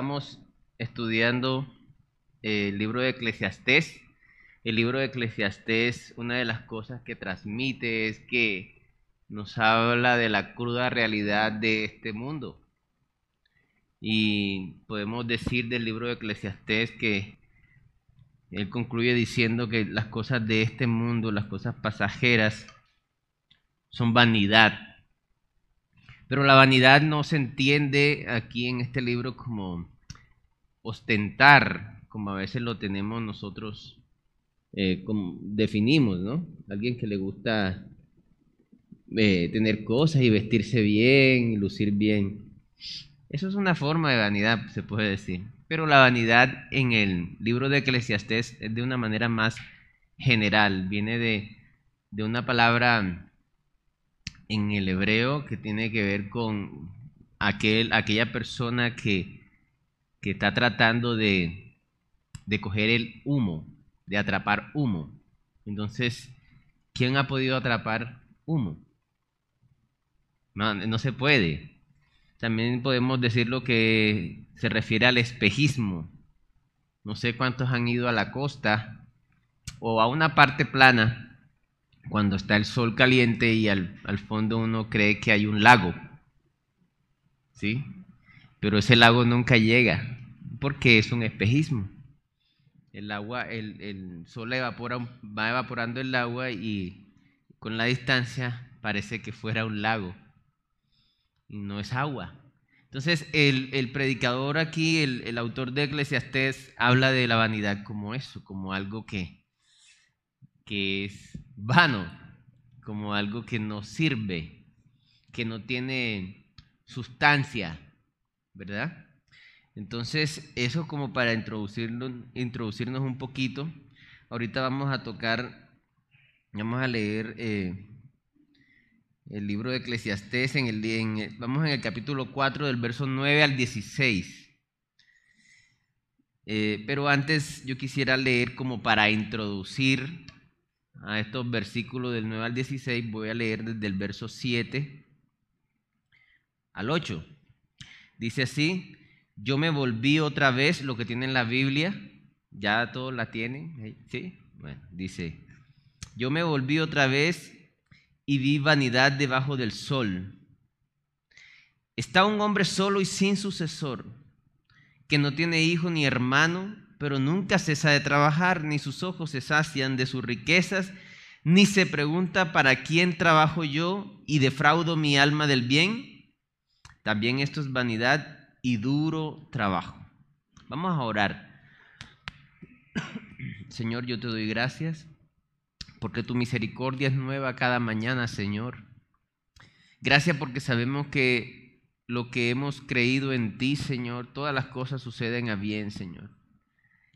como estábamos estudiando el libro de Eclesiastés, el libro de Eclesiastés, una de las cosas que transmite es que nos habla de la cruda realidad de este mundo. Y podemos decir del libro de Eclesiastés que él concluye diciendo que las cosas de este mundo, las cosas pasajeras, son vanidad. Pero la vanidad no se entiende aquí en este libro como ostentar, como a veces lo tenemos nosotros, eh, como definimos, ¿no? Alguien que le gusta eh, tener cosas y vestirse bien y lucir bien. Eso es una forma de vanidad, se puede decir. Pero la vanidad en el libro de Eclesiastés es de una manera más general, viene de, de una palabra en el hebreo que tiene que ver con aquel, aquella persona que, que está tratando de, de coger el humo, de atrapar humo. Entonces, ¿quién ha podido atrapar humo? No, no se puede. También podemos decir lo que se refiere al espejismo. No sé cuántos han ido a la costa o a una parte plana cuando está el sol caliente y al, fondo uno cree que hay un lago. ¿Sí? Pero ese lago nunca llega porque es un espejismo. El agua, el, el sol evapora, va evaporando el agua y con la distancia parece que fuera un lago. Y no es agua. Entonces, el, el predicador aquí, el, autor de Eclesiastés, habla de la vanidad como eso, como algo que, que es vano, como algo que no sirve, que no tiene sustancia, ¿verdad? Entonces, eso como para introducirnos, introducirnos un poquito. Ahorita vamos a tocar, vamos a leer eh, el libro de Eclesiastés, en el, vamos en el capítulo 4 del verso 9 al 16. Eh, pero antes yo quisiera leer como para introducir a estos versículos del 9 al 16, voy a leer desde el verso 7 al 8. Dice así, yo me volví otra vez, lo que tiene en la Biblia, ya todos la tienen, ¿sí? Bueno, dice, yo me volví otra vez y vi vanidad debajo del sol. Está un hombre solo y sin sucesor, que no tiene hijo ni hermano, pero nunca cesa de trabajar, ni sus ojos se sacian de sus riquezas, ni se pregunta para quién trabajo yo y defraudo mi alma del bien. También esto es vanidad y duro trabajo. Vamos a orar. Señor, yo te doy gracias porque tu misericordia es nueva cada mañana, Señor. Gracias porque sabemos que lo que hemos creído en ti, Señor, todas las cosas suceden a bien, Señor.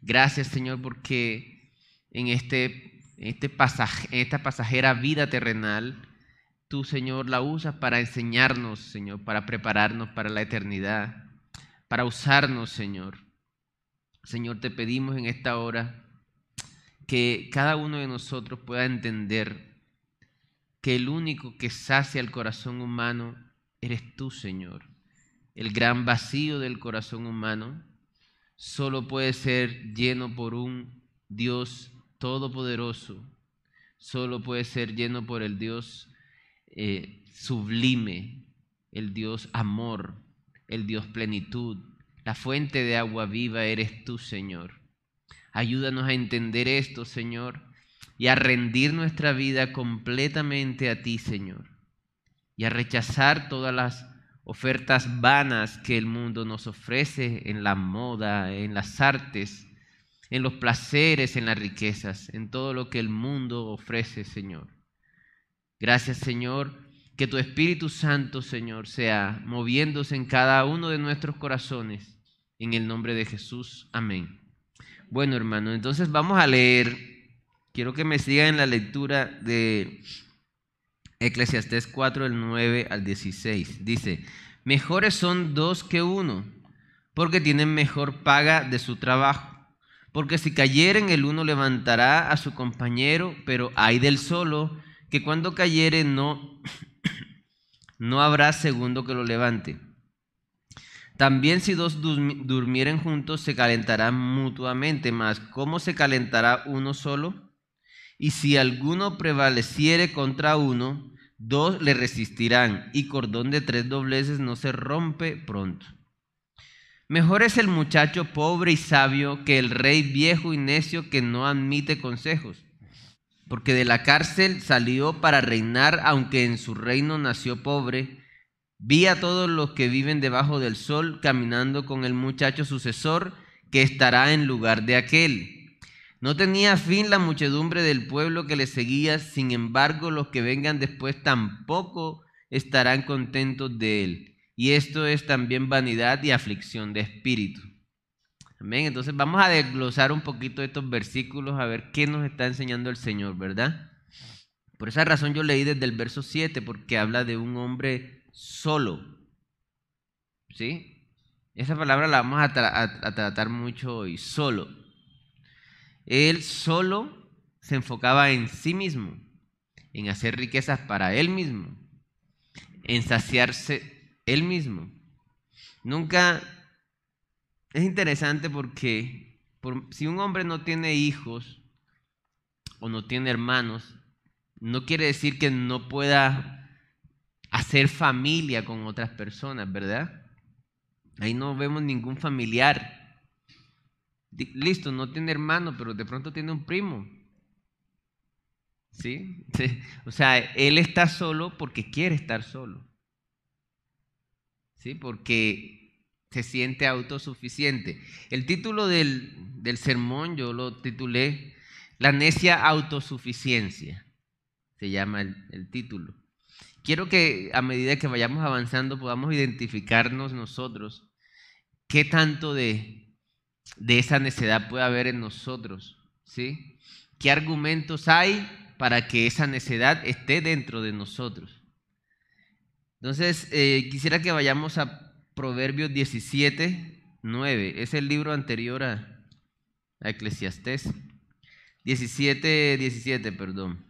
Gracias, Señor, porque en, este, este pasaje, esta pasajera vida terrenal, tú, Señor, la usas para enseñarnos, Señor, para prepararnos para la eternidad, para usarnos, Señor. Señor, te pedimos en esta hora que cada uno de nosotros pueda entender que el único que sacia el corazón humano eres tú, Señor. El gran vacío del corazón humano solo puede ser lleno por un Dios todopoderoso, solo puede ser lleno por el Dios eh, sublime, el Dios amor, el Dios plenitud. La fuente de agua viva eres tú, Señor. Ayúdanos a entender esto, Señor, y a rendir nuestra vida completamente a ti, Señor, y a rechazar todas las ofertas vanas que el mundo nos ofrece en la moda, en las artes, en los placeres, en las riquezas, en todo lo que el mundo ofrece, Señor. Gracias, Señor, que tu Espíritu Santo, Señor, sea moviéndose en cada uno de nuestros corazones. En el nombre de Jesús. Amén. Bueno, hermano, entonces vamos a leer. Quiero que me sigan en la lectura de Eclesiastés 4, del 9 al 16. Dice, mejores son dos que uno, porque tienen mejor paga de su trabajo. Porque si cayeren, el uno levantará a su compañero, pero hay del solo, que cuando cayere no, no habrá segundo que lo levante. También si dos durmieren juntos se calentarán mutuamente, mas ¿cómo se calentará uno solo? Y si alguno prevaleciere contra uno, dos le resistirán, y cordón de tres dobleces no se rompe pronto. Mejor es el muchacho pobre y sabio que el rey viejo y necio que no admite consejos, porque de la cárcel salió para reinar, aunque en su reino nació pobre Vi a todos los que viven debajo del sol caminando con el muchacho sucesor que estará en lugar de aquel. No tenía fin la muchedumbre del pueblo que le seguía, sin embargo los que vengan después tampoco estarán contentos de él. Y esto es también vanidad y aflicción de espíritu. Amén. Entonces vamos a desglosar un poquito estos versículos a ver qué nos está enseñando el Señor, ¿verdad? Por esa razón yo leí desde el verso 7, porque habla de un hombre solo. ¿Sí? Esa palabra la vamos a, tratar mucho hoy, solo. Él solo se enfocaba en sí mismo, en hacer riquezas para él mismo, en saciarse él mismo. Nunca es interesante porque si un hombre no tiene hijos o no tiene hermanos, no quiere decir que no pueda hacer familia con otras personas, ¿verdad? Ahí no vemos ningún familiar. Listo, no tiene hermano, pero de pronto tiene un primo. ¿Sí? O sea, él está solo porque quiere estar solo. ¿Sí? Porque se siente autosuficiente. El título del, sermón yo lo titulé La necia autosuficiencia. Se llama el título quiero que a medida que vayamos avanzando podamos identificarnos nosotros qué tanto de, de esa necedad puede haber en nosotros, ¿sí? ¿Qué argumentos hay para que esa necedad esté dentro de nosotros? Entonces, eh, quisiera que vayamos a Proverbios 17, 9. Es el libro anterior a, a Eclesiastés. 17, 17, perdón.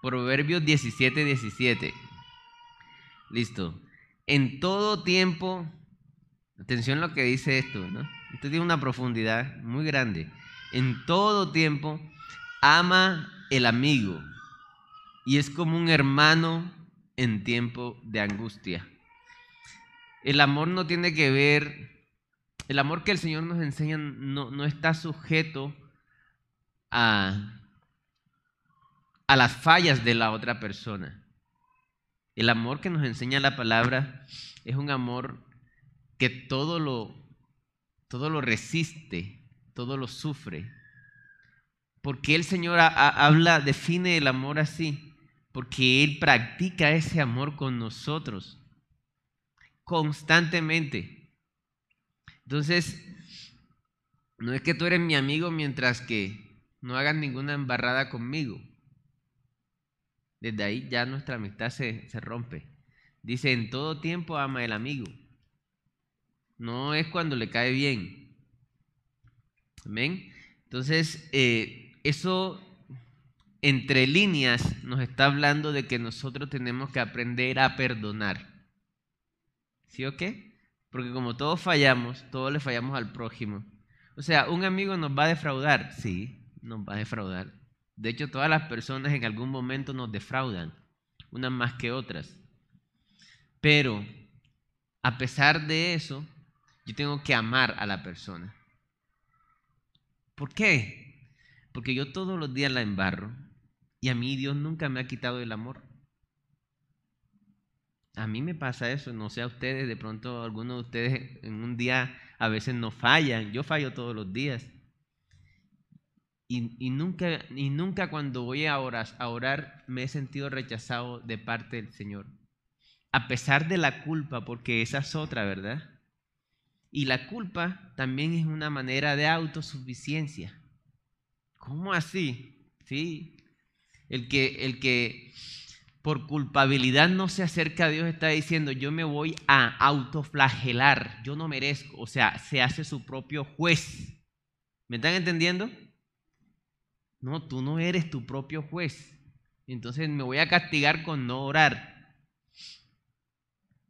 Proverbios 17, 17. Listo. En todo tiempo, atención a lo que dice esto, ¿no? Esto tiene una profundidad muy grande. En todo tiempo, ama el amigo y es como un hermano en tiempo de angustia. El amor no tiene que ver, el amor que el Señor nos enseña no, no está sujeto a a las fallas de la otra persona. El amor que nos enseña la palabra es un amor que todo lo, todo lo resiste, todo lo sufre. Porque el Señor habla, define el amor así, porque Él practica ese amor con nosotros constantemente. Entonces, no es que tú eres mi amigo mientras que no hagas ninguna embarrada conmigo. Desde ahí ya nuestra amistad se, rompe. Dice, en todo tiempo ama el amigo. No es cuando le cae bien. Amén. Entonces, eh, eso entre líneas nos está hablando de que nosotros tenemos que aprender a perdonar. ¿Sí o qué? Porque como todos fallamos, todos le fallamos al prójimo. O sea, un amigo nos va a defraudar. Sí, nos va a defraudar. De hecho, todas las personas en algún momento nos defraudan, unas más que otras. Pero, a pesar de eso, yo tengo que amar a la persona. ¿Por qué? Porque yo todos los días la embarro y a mí Dios nunca me ha quitado el amor. A mí me pasa eso, no sé a ustedes, de pronto algunos de ustedes en un día a veces no fallan, yo fallo todos los días. Y, nunca, y nunca cuando voy a orar, a orar me he sentido rechazado de parte del Señor. A pesar de la culpa, porque esa es otra, ¿verdad? Y la culpa también es una manera de autosuficiencia. ¿Cómo así? Sí. El que, el que por culpabilidad no se acerca a Dios está diciendo, yo me voy a autoflagelar, yo no merezco. O sea, se hace su propio juez. ¿Me están entendiendo? No, tú no eres tu propio juez. Entonces me voy a castigar con no orar.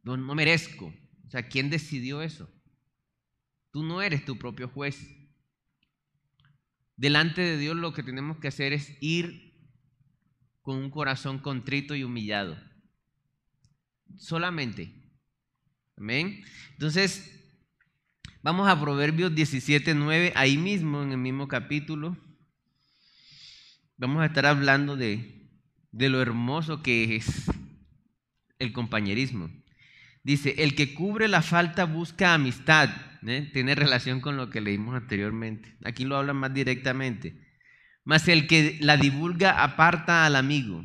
No, no merezco. O sea, ¿quién decidió eso? Tú no eres tu propio juez. Delante de Dios lo que tenemos que hacer es ir con un corazón contrito y humillado. Solamente. Amén. Entonces, vamos a Proverbios 17, 9, ahí mismo, en el mismo capítulo. Vamos a estar hablando de, de lo hermoso que es el compañerismo. Dice, el que cubre la falta busca amistad. ¿eh? Tiene relación con lo que leímos anteriormente. Aquí lo hablan más directamente. Mas el que la divulga aparta al amigo.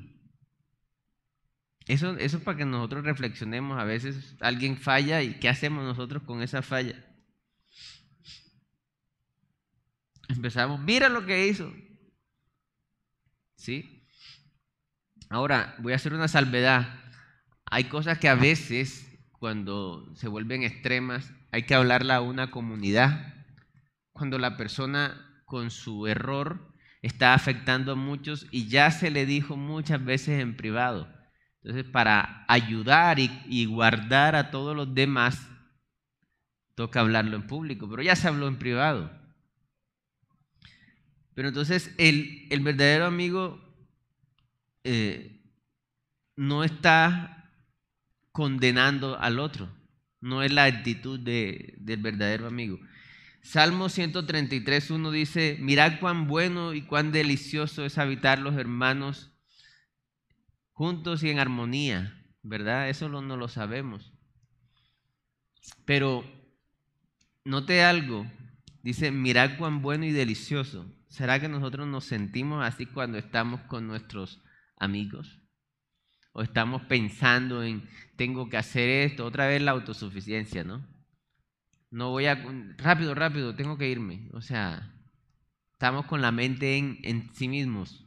Eso, eso es para que nosotros reflexionemos. A veces alguien falla y ¿qué hacemos nosotros con esa falla? Empezamos, mira lo que hizo. ¿Sí? Ahora, voy a hacer una salvedad. Hay cosas que a veces cuando se vuelven extremas, hay que hablarla a una comunidad. Cuando la persona con su error está afectando a muchos y ya se le dijo muchas veces en privado. Entonces, para ayudar y, guardar a todos los demás, toca hablarlo en público, pero ya se habló en privado. Pero entonces el, verdadero amigo eh, no está condenando al otro. No es la actitud del verdadero amigo. Salmo 133, 1 dice, mirad cuán bueno y cuán delicioso es habitar los hermanos juntos y en armonía, ¿verdad? Eso no, no lo sabemos. Pero note algo, dice, mirad cuán bueno y delicioso. ¿Será que nosotros nos sentimos así cuando estamos con nuestros amigos? o estamos pensando en tengo que hacer esto, otra vez la autosuficiencia, ¿no? No voy a, rápido, rápido, tengo que irme. O sea, estamos con la mente en, en sí mismos.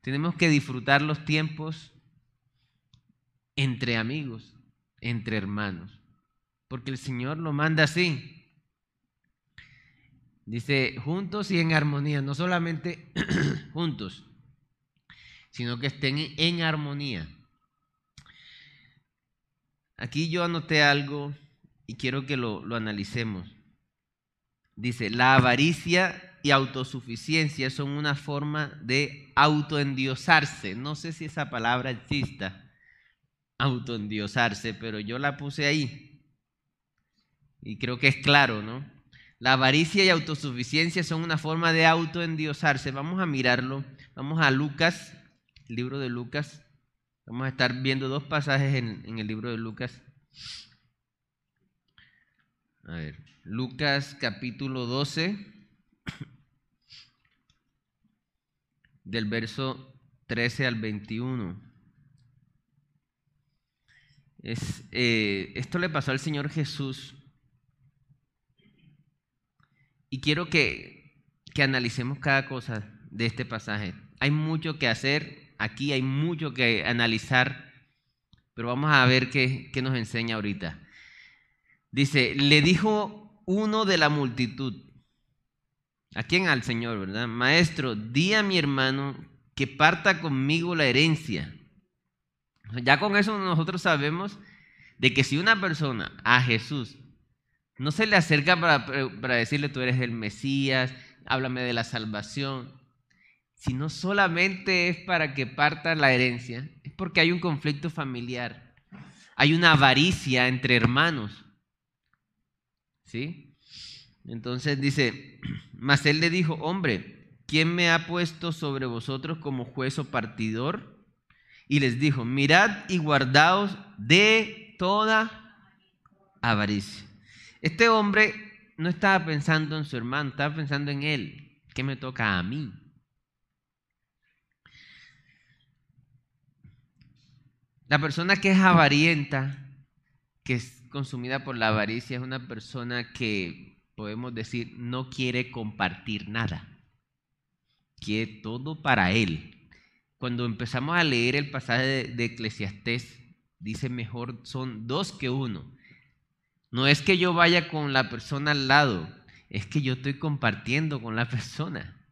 Tenemos que disfrutar los tiempos entre amigos, entre hermanos, porque el Señor lo manda así. Dice, juntos y en armonía, no solamente juntos, sino que estén en armonía. Aquí yo anoté algo y quiero que lo, analicemos. Dice, la avaricia y autosuficiencia son una forma de autoendiosarse. No sé si esa palabra exista, autoendiosarse, pero yo la puse ahí. Y creo que es claro, ¿no? La avaricia y autosuficiencia son una forma de autoendiosarse. Vamos a mirarlo. Vamos a Lucas libro de Lucas. Vamos a estar viendo dos pasajes en, el libro de Lucas. A ver, Lucas capítulo 12, del verso 13 al 21. Es, eh, esto le pasó al Señor Jesús. Y quiero que, que analicemos cada cosa de este pasaje. Hay mucho que hacer Aquí hay mucho que analizar, pero vamos a ver qué, nos enseña ahorita. Dice, le dijo uno de la multitud, ¿a quién? Al Señor, ¿verdad? Maestro, di a mi hermano que parta conmigo la herencia. Ya con eso nosotros sabemos de que si una persona a Jesús no se le acerca para, para decirle tú eres el Mesías, háblame de la salvación, si no solamente es para que parta la herencia, es porque hay un conflicto familiar, hay una avaricia entre hermanos. ¿Sí? Entonces dice, mas él le dijo, hombre, ¿quién me ha puesto sobre vosotros como juez o partidor? Y les dijo, mirad y guardaos de toda avaricia. Este hombre no estaba pensando en su hermano, estaba pensando en él. ¿Qué me toca a mí? La persona que es avarienta, que es consumida por la avaricia, es una persona que podemos decir no quiere compartir nada. Quiere todo para él. Cuando empezamos a leer el pasaje de, Eclesiastés, dice mejor son dos que uno. No es que yo vaya con la persona al lado, es que yo estoy compartiendo con la persona.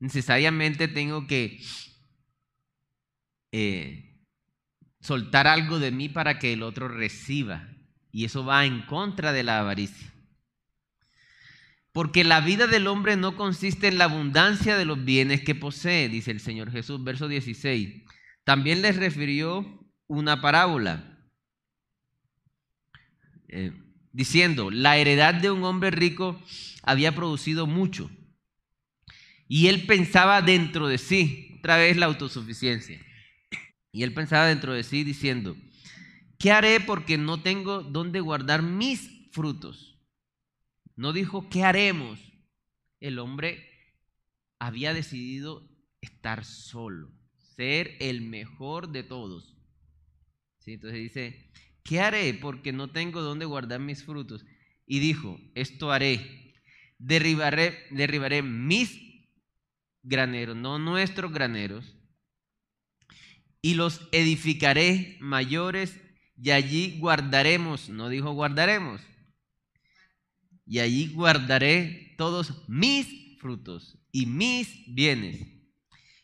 Necesariamente tengo que eh, soltar algo de mí para que el otro reciba. Y eso va en contra de la avaricia. Porque la vida del hombre no consiste en la abundancia de los bienes que posee, dice el Señor Jesús, verso 16. También les refirió una parábola, eh, diciendo, la heredad de un hombre rico había producido mucho. Y él pensaba dentro de sí, otra vez la autosuficiencia. Y él pensaba dentro de sí diciendo, ¿qué haré porque no tengo dónde guardar mis frutos? No dijo, ¿qué haremos? El hombre había decidido estar solo, ser el mejor de todos. Entonces dice, ¿qué haré porque no tengo dónde guardar mis frutos? Y dijo, esto haré, derribaré, derribaré mis graneros, no nuestros graneros, y los edificaré mayores y allí guardaremos, no dijo guardaremos, y allí guardaré todos mis frutos y mis bienes.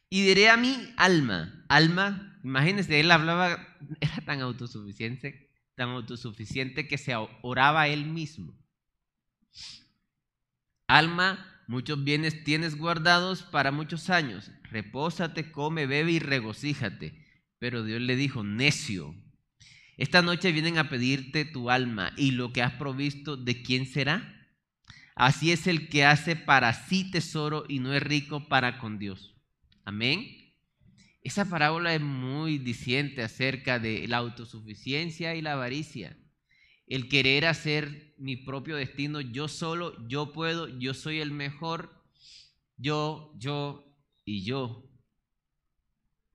Y diré a mi alma, alma, imagínense, él hablaba, era tan autosuficiente, tan autosuficiente que se oraba él mismo. Alma, muchos bienes tienes guardados para muchos años. Repósate, come, bebe y regocíjate. Pero Dios le dijo, necio, esta noche vienen a pedirte tu alma y lo que has provisto, ¿de quién será? Así es el que hace para sí tesoro y no es rico para con Dios. Amén. Esa parábola es muy diciente acerca de la autosuficiencia y la avaricia. El querer hacer mi propio destino yo solo, yo puedo, yo soy el mejor, yo, yo y yo.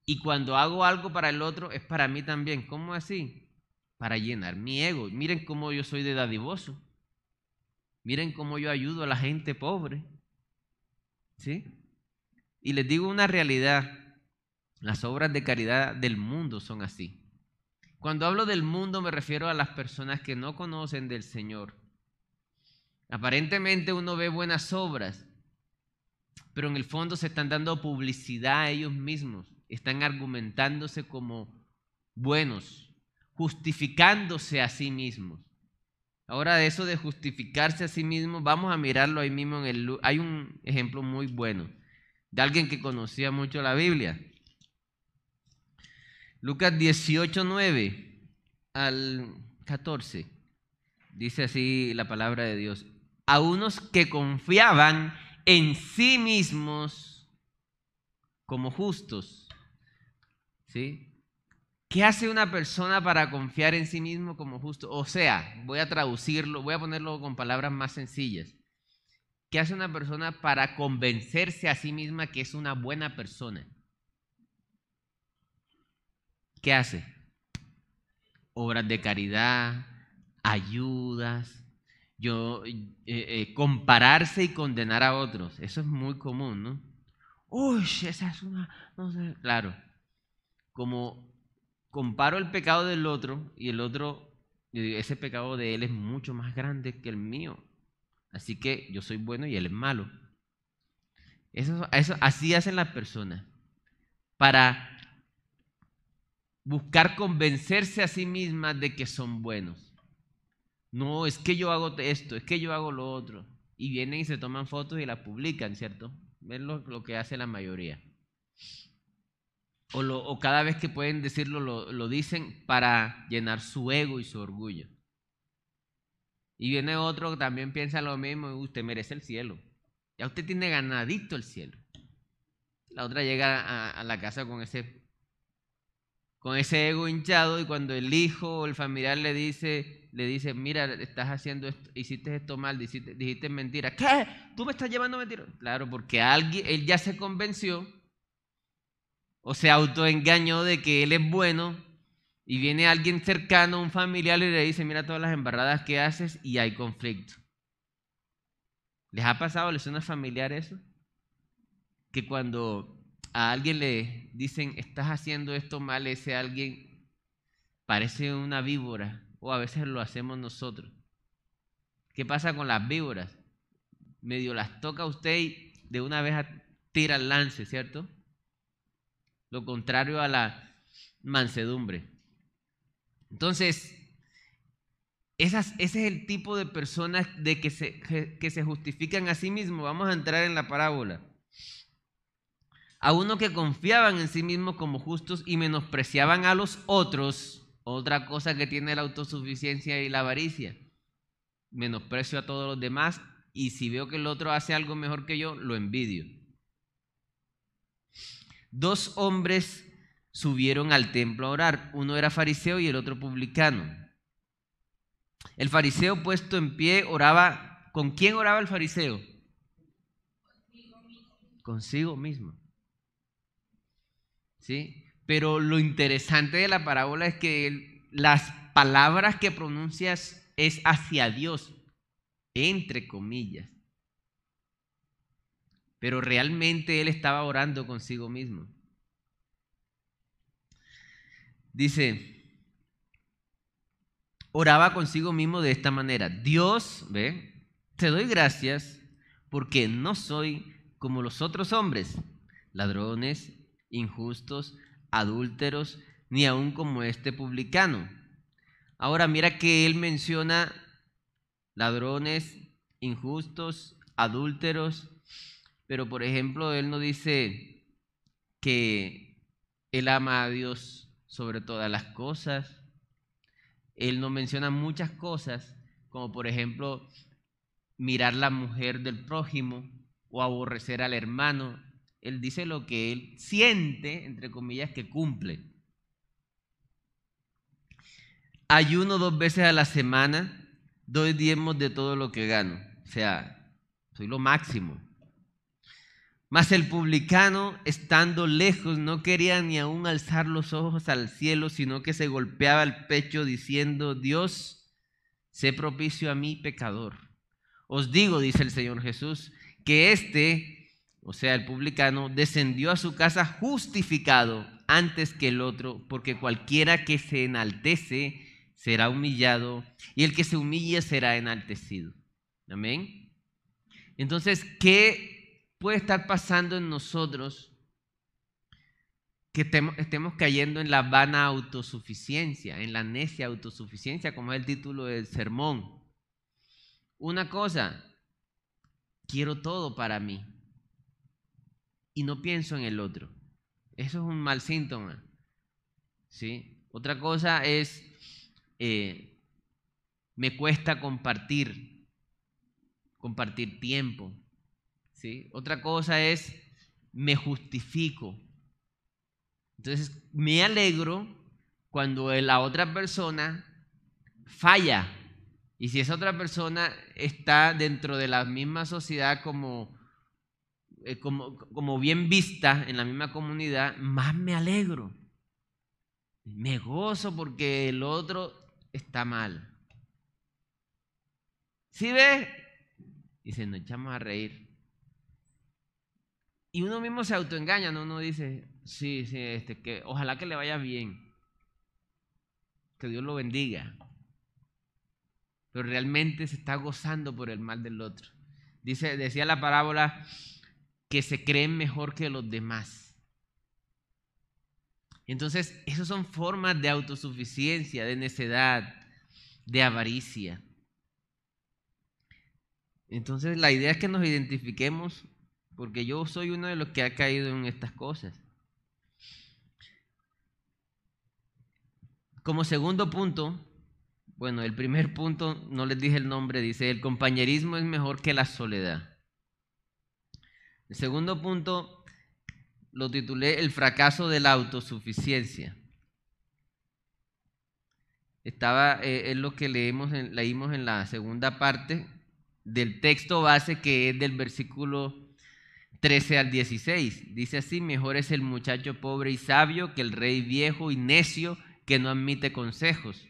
Y cuando hago algo para el otro es para mí también. ¿Cómo así? para llenar mi ego. Miren cómo yo soy de dadivoso. Miren cómo yo ayudo a la gente pobre. ¿Sí? Y les digo una realidad. Las obras de caridad del mundo son así. Cuando hablo del mundo me refiero a las personas que no conocen del Señor. Aparentemente uno ve buenas obras, pero en el fondo se están dando publicidad a ellos mismos. Están argumentándose como buenos, justificándose a sí mismos. Ahora de eso de justificarse a sí mismo, vamos a mirarlo ahí mismo en el... Hay un ejemplo muy bueno de alguien que conocía mucho la Biblia. Lucas 18, 9 al 14. Dice así la palabra de Dios. A unos que confiaban en sí mismos como justos. ¿Sí? ¿Qué hace una persona para confiar en sí mismo como justo? O sea, voy a traducirlo, voy a ponerlo con palabras más sencillas. ¿Qué hace una persona para convencerse a sí misma que es una buena persona? ¿Qué hace? Obras de caridad, ayudas, yo, eh, eh, compararse y condenar a otros. Eso es muy común, ¿no? Uy, esa es una, claro, como comparo el pecado del otro y el otro, ese pecado de él es mucho más grande que el mío. Así que yo soy bueno y él es malo. Eso, eso, así hacen las personas. Para buscar convencerse a sí mismas de que son buenos. No, es que yo hago esto, es que yo hago lo otro. Y vienen y se toman fotos y las publican, ¿cierto? Ven lo que hace la mayoría o, cada vez que pueden decirlo lo, dicen para llenar su ego y su orgullo. Y viene otro que también piensa lo mismo, usted merece el cielo. Ya usted tiene ganadito el cielo. La otra llega a, la casa con ese, con ese ego hinchado y cuando el hijo o el familiar le dice, le dice, mira, estás haciendo esto, hiciste esto mal, dijiste, dijiste mentira. ¿Qué? ¿Tú me estás llevando mentira? Claro, porque alguien, él ya se convenció o se autoengañó de que él es bueno y viene alguien cercano, un familiar, y le dice, mira todas las embarradas que haces y hay conflicto. ¿Les ha pasado, les suena familiar eso? Que cuando a alguien le dicen, estás haciendo esto mal, ese alguien parece una víbora, o a veces lo hacemos nosotros. ¿Qué pasa con las víboras? Medio las toca usted y de una vez tira el lance, ¿cierto? Lo contrario a la, mansedumbre. Entonces, ese es el tipo de personas de que, se, que se justifican a sí mismos. Vamos a entrar en la parábola. A uno que confiaban en sí mismos como justos y menospreciaban a los otros, otra cosa que tiene la autosuficiencia y la avaricia. Menosprecio a todos los demás y si veo que el otro hace algo mejor que yo, lo envidio. Dos hombres subieron al templo a orar. Uno era fariseo y el otro publicano. El fariseo puesto en pie oraba. ¿Con quién oraba el fariseo? Consigo mismo. ¿Sí? Pero lo interesante de la parábola es que las palabras que pronuncias es hacia Dios, entre comillas. Pero realmente él estaba orando consigo mismo. Dice, oraba consigo mismo de esta manera. Dios, ve, te doy gracias porque no soy como los otros hombres, ladrones, injustos, adúlteros, ni aun como este publicano. Ahora mira que él menciona ladrones, injustos, adúlteros, pero por ejemplo él no dice que él ama a Dios sobre todas las cosas. Él nos menciona muchas cosas, como por ejemplo mirar la mujer del prójimo o aborrecer al hermano. Él dice lo que él siente, entre comillas, que cumple. Ayuno dos veces a la semana, doy diezmos de todo lo que gano. O sea, soy lo máximo. Mas el publicano, estando lejos, no quería ni aún alzar los ojos al cielo, sino que se golpeaba el pecho diciendo, Dios, sé propicio a mí, pecador. Os digo, dice el Señor Jesús, que éste, o sea, el publicano, descendió a su casa justificado antes que el otro, porque cualquiera que se enaltece será humillado, y el que se humille será enaltecido. Amén. Entonces, ¿qué puede estar pasando en nosotros que estemos cayendo en la vana autosuficiencia, en la necia autosuficiencia, como es el título del sermón. Una cosa, quiero todo para mí y no pienso en el otro. Eso es un mal síntoma. ¿sí? Otra cosa es, eh, me cuesta compartir, compartir tiempo, otra cosa es, me justifico. Entonces, me alegro cuando la otra persona falla. Y si esa otra persona está dentro de la misma sociedad como, eh, como, como bien vista en la misma comunidad, más me alegro. Me gozo porque el otro está mal. ¿Sí ves? Y se nos echamos a reír. Y uno mismo se autoengaña, ¿no? Uno dice, sí, sí, este, que ojalá que le vaya bien. Que Dios lo bendiga. Pero realmente se está gozando por el mal del otro. Dice, decía la parábola que se creen mejor que los demás. Entonces, esas son formas de autosuficiencia, de necedad, de avaricia. Entonces, la idea es que nos identifiquemos porque yo soy uno de los que ha caído en estas cosas. Como segundo punto, bueno, el primer punto, no les dije el nombre, dice, el compañerismo es mejor que la soledad. El segundo punto lo titulé El fracaso de la autosuficiencia. Estaba, eh, es lo que leemos leímos en la segunda parte del texto base que es del versículo 13 al 16. Dice así, mejor es el muchacho pobre y sabio que el rey viejo y necio que no admite consejos.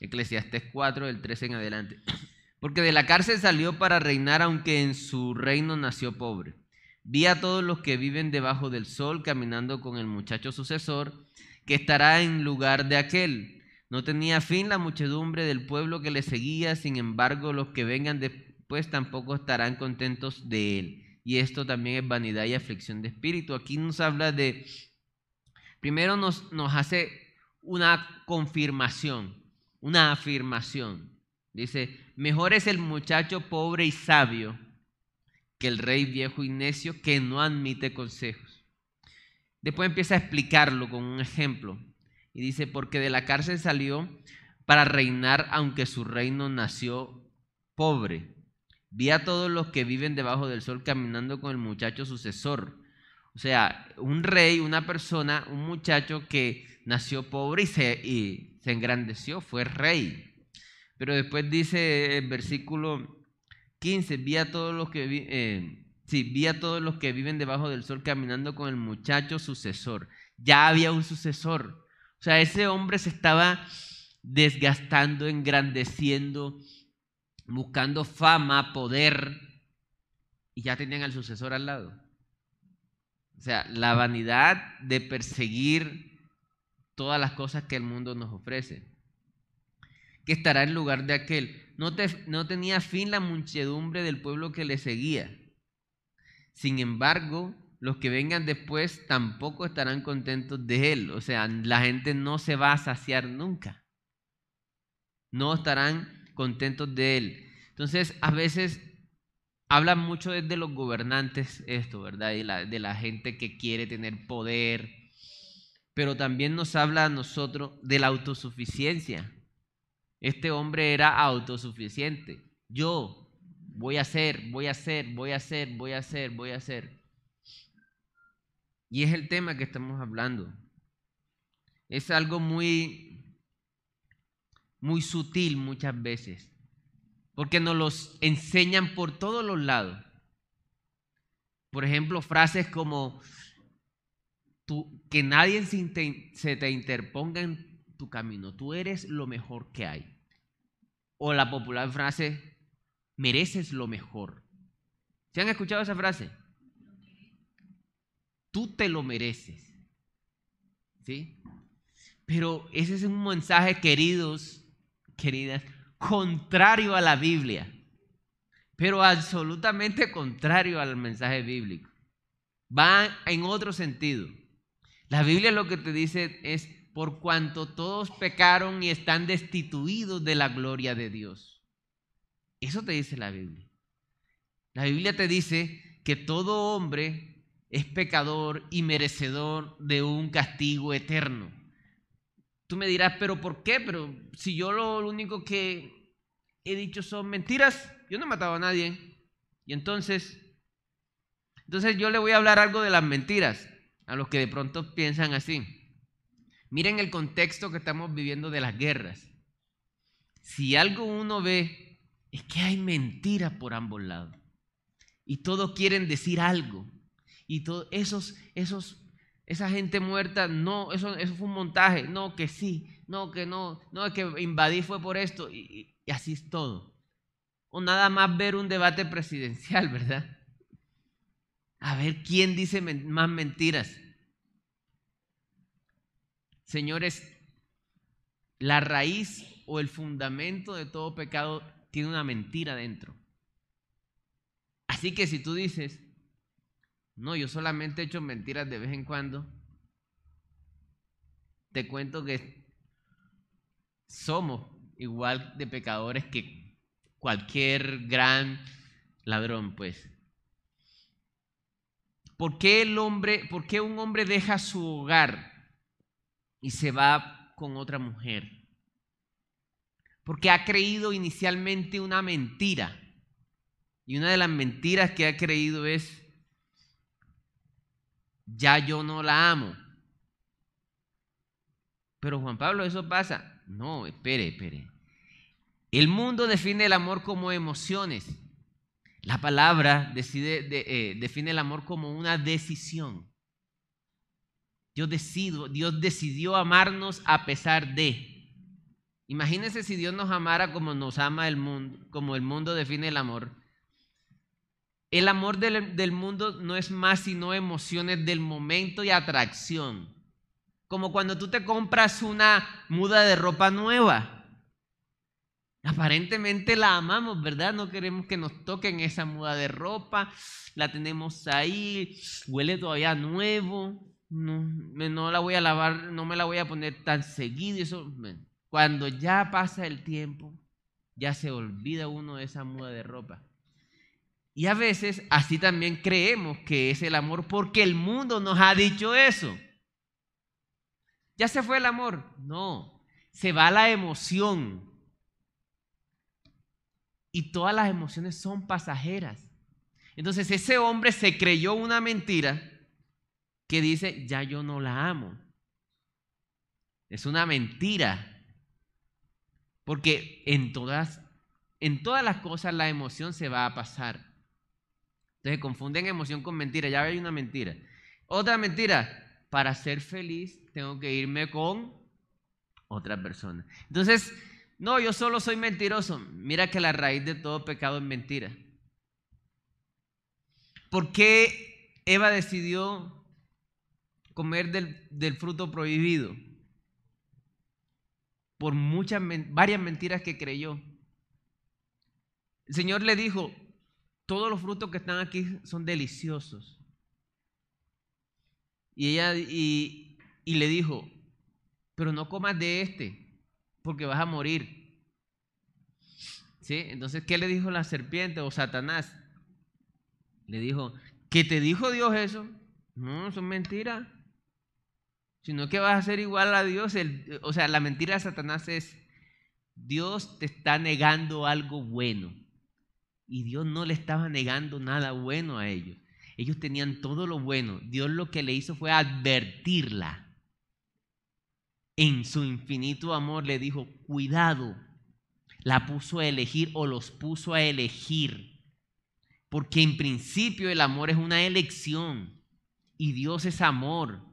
Eclesiastés 4, del 13 en adelante. Porque de la cárcel salió para reinar aunque en su reino nació pobre. Vi a todos los que viven debajo del sol caminando con el muchacho sucesor, que estará en lugar de aquel. No tenía fin la muchedumbre del pueblo que le seguía, sin embargo los que vengan después tampoco estarán contentos de él y esto también es vanidad y aflicción de espíritu. Aquí nos habla de, primero nos, nos hace una confirmación, una afirmación. Dice, mejor es el muchacho pobre y sabio que el rey viejo y necio que no admite consejos. Después empieza a explicarlo con un ejemplo. Y dice, porque de la cárcel salió para reinar aunque su reino nació pobre. Vi a todos los que viven debajo del sol caminando con el muchacho sucesor. O sea, un rey, una persona, un muchacho que nació pobre y se, y se engrandeció, fue rey. Pero después dice el versículo 15, vi a todos los que eh, vi a todos los que viven debajo del sol caminando con el muchacho sucesor. Ya había un sucesor. O sea, ese hombre se estaba desgastando, engrandeciendo, buscando fama, poder, y ya tenían al sucesor al lado. O sea, la vanidad de perseguir todas las cosas que el mundo nos ofrece. Que estará en lugar de aquel. No, tenía fin la muchedumbre del pueblo que le seguía. Sin embargo, los que vengan después tampoco estarán contentos de él. O sea, la gente no se va a saciar nunca. No estarán contentos de él. Entonces, a veces habla mucho desde los gobernantes esto, ¿verdad? La, de la gente que quiere tener poder, pero también nos habla a nosotros de la autosuficiencia. Este hombre era autosuficiente. Yo voy a hacer, voy a hacer, voy a hacer, voy a hacer, voy a hacer. Y es el tema que estamos hablando. Es algo muy, muy sutil muchas veces porque nos los enseñan por todos los lados. Por ejemplo, frases como que nadie se te interponga en tu camino, tú eres lo mejor que hay. O la popular frase, mereces lo mejor. ¿Se han escuchado esa frase? Tú te lo mereces. ¿Sí? Pero ese es un mensaje, queridos, queridas, contrario a la Biblia, pero absolutamente contrario al mensaje bíblico. Va en otro sentido. La Biblia lo que te dice es, por cuanto todos pecaron y están destituidos de la gloria de Dios. Eso te dice la Biblia. La Biblia te dice que todo hombre es pecador y merecedor de un castigo eterno. Tú me dirás, pero ¿por qué? Pero si yo lo, único que he dicho son mentiras, yo no he matado a nadie. Y entonces, entonces yo le voy a hablar algo de las mentiras a los que de pronto piensan así. Miren el contexto que estamos viviendo de las guerras. Si algo uno ve es que hay mentiras por ambos lados. Y todos quieren decir algo. Y todos esos, esos esa gente muerta, no, eso, eso fue un montaje, no, que sí, no, que no, no, es que invadí fue por esto, y, y así es todo. O nada más ver un debate presidencial, ¿verdad? A ver quién dice más mentiras. Señores, la raíz o el fundamento de todo pecado tiene una mentira dentro. Así que si tú dices, no, yo solamente he hecho mentiras de vez en cuando. Te cuento que somos igual de pecadores que cualquier gran ladrón, pues. ¿Por qué el hombre, por qué un hombre deja su hogar y se va con otra mujer? Porque ha creído inicialmente una mentira. Y una de las mentiras que ha creído es ya yo no la amo. Pero Juan Pablo, eso pasa. No, espere, espere. El mundo define el amor como emociones. La palabra decide, eh, define el amor como una decisión. Yo decido, Dios decidió amarnos a pesar de. Imagínense si Dios nos amara como nos ama el mundo, como el mundo define el amor. El amor del, mundo no es más sino emociones del momento y atracción. Como cuando tú te compras una muda de ropa nueva. Aparentemente la amamos, ¿verdad? No queremos que nos toquen esa muda de ropa. La tenemos ahí, huele todavía nuevo, no, no la voy a lavar, no me la voy a poner tan seguido. Eso, cuando ya pasa el tiempo, ya se olvida uno de esa muda de ropa. Y a veces así también creemos que es el amor porque el mundo nos ha dicho eso. ¿Ya se fue el amor? No, se va la emoción. Y todas las emociones son pasajeras. Entonces ese hombre se creyó una mentira que dice, ya yo no la amo. Es una mentira. Porque en todas, en todas las cosas la emoción se va a pasar. Entonces confunden emoción con mentira. Ya hay una mentira. Otra mentira. Para ser feliz tengo que irme con otra persona. Entonces, no, yo solo soy mentiroso. Mira que la raíz de todo pecado es mentira. ¿Por qué Eva decidió comer del, fruto prohibido por muchas, varias mentiras que creyó. El Señor le dijo, todos los frutos que están aquí son deliciosos. Y ella y, y le dijo, pero no comas de este, porque vas a morir. ¿Sí? Entonces, ¿qué le dijo la serpiente o Satanás? Le dijo, ¿qué te dijo Dios eso? No, son mentiras sino que vas a ser igual a Dios. o sea, la mentira de Satanás es, Dios te está negando algo bueno. Y Dios no le estaba negando nada bueno a ellos. Ellos tenían todo lo bueno. Dios lo que le hizo fue advertirla. En su infinito amor le dijo, cuidado. La puso a elegir o los puso a elegir. Porque en principio el amor es una elección. Y Dios es amor.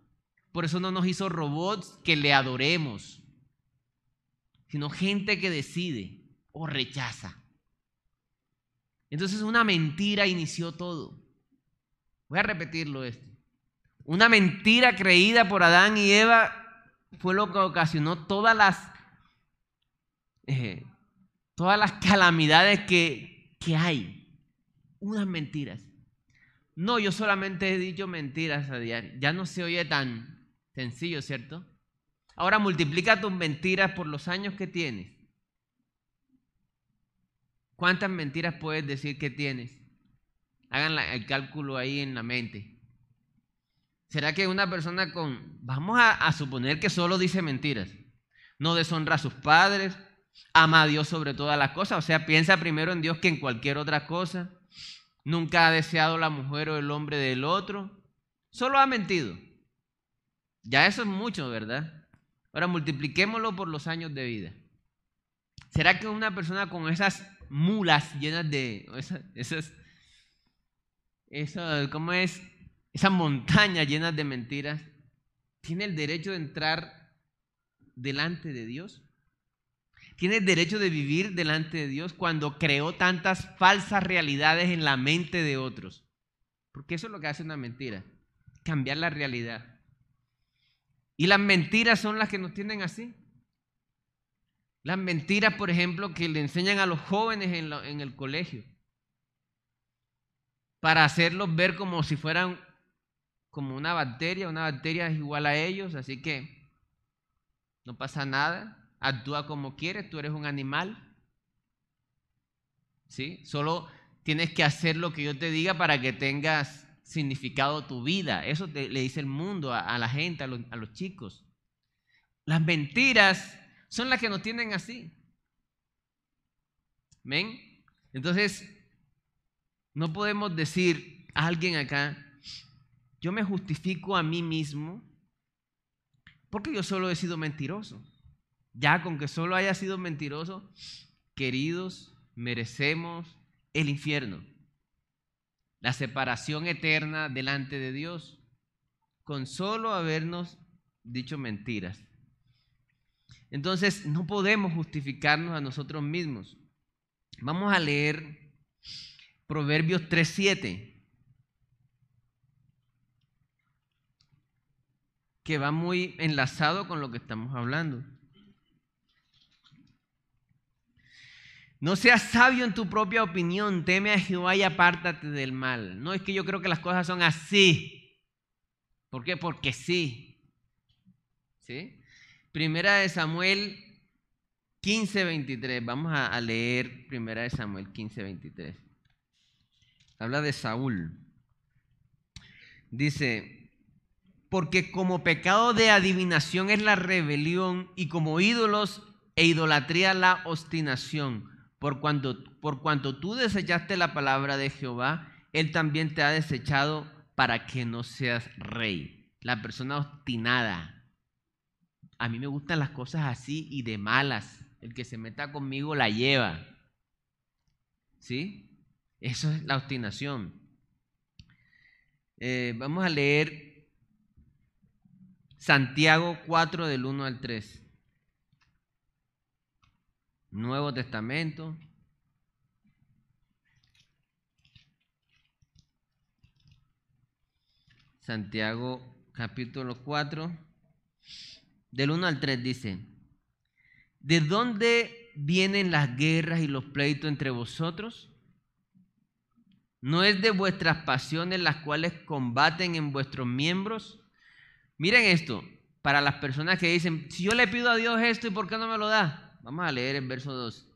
Por eso no nos hizo robots que le adoremos, sino gente que decide o rechaza. Entonces una mentira inició todo. Voy a repetirlo esto. Una mentira creída por Adán y Eva fue lo que ocasionó todas las, eh, todas las calamidades que, que hay. Unas mentiras. No, yo solamente he dicho mentiras a diario. Ya no se oye tan, Sencillo, ¿cierto? Ahora multiplica tus mentiras por los años que tienes. ¿Cuántas mentiras puedes decir que tienes? Hagan el cálculo ahí en la mente. ¿Será que una persona con, vamos a, a, suponer que solo dice mentiras, no deshonra a sus padres, ama a Dios sobre todas las cosas, o sea, piensa primero en Dios que en cualquier otra cosa, nunca ha deseado la mujer o el hombre del otro, solo ha mentido. Ya eso es mucho, ¿verdad? Ahora multipliquémoslo por los años de vida. ¿Será que una persona con esas mulas llenas de esas, esas, ¿cómo es? Esas montañas llenas de mentiras, tiene el derecho de entrar delante de Dios? ¿Tiene el derecho de vivir delante de Dios cuando creó tantas falsas realidades en la mente de otros? Porque eso es lo que hace una mentira, cambiar la realidad. Y las mentiras son las que nos tienen así. Las mentiras, por ejemplo, que le enseñan a los jóvenes en, el colegio para hacerlos ver como si fueran como una bacteria, una bacteria es igual a ellos, así que no pasa nada, actúa como quieres, tú eres un animal. ¿Sí? Solo tienes que hacer lo que yo te diga para que tengas significado tu vida. Eso le dice el mundo a, la gente, a los, chicos. Las mentiras son las que nos tienen así. ¿Ven? Entonces, no podemos decir a alguien acá, yo me justifico a mí mismo porque yo solo he sido mentiroso. Ya con que solo haya sido mentiroso, queridos, merecemos el infierno la separación eterna delante de Dios, con solo habernos dicho mentiras. Entonces, no podemos justificarnos a nosotros mismos. Vamos a leer Proverbios 3.7, que va muy enlazado con lo que estamos hablando. No seas sabio en tu propia opinión, teme a Jehová y apártate del mal. No es que yo creo que las cosas son así. ¿Por qué? Porque sí. ¿Sí? Primera de Samuel 15:23. Vamos a, leer Primera de Samuel 15:23. Habla de Saúl. Dice, porque como pecado de adivinación es la rebelión y como ídolos e idolatría la obstinación. Por cuanto, por cuanto tú desechaste la palabra de Jehová, Él también te ha desechado para que no seas rey. La persona obstinada. A mí me gustan las cosas así y de malas. El que se meta conmigo la lleva. ¿Sí? Eso es la obstinación. Eh, vamos a leer Santiago 4 del 1 al 3. Nuevo Testamento. Santiago capítulo 4, del 1 al 3 dice, ¿de dónde vienen las guerras y los pleitos entre vosotros? ¿No es de vuestras pasiones las cuales combaten en vuestros miembros? Miren esto, para las personas que dicen, si yo le pido a Dios esto, ¿y por qué no me lo da? Vamos a leer el verso 2.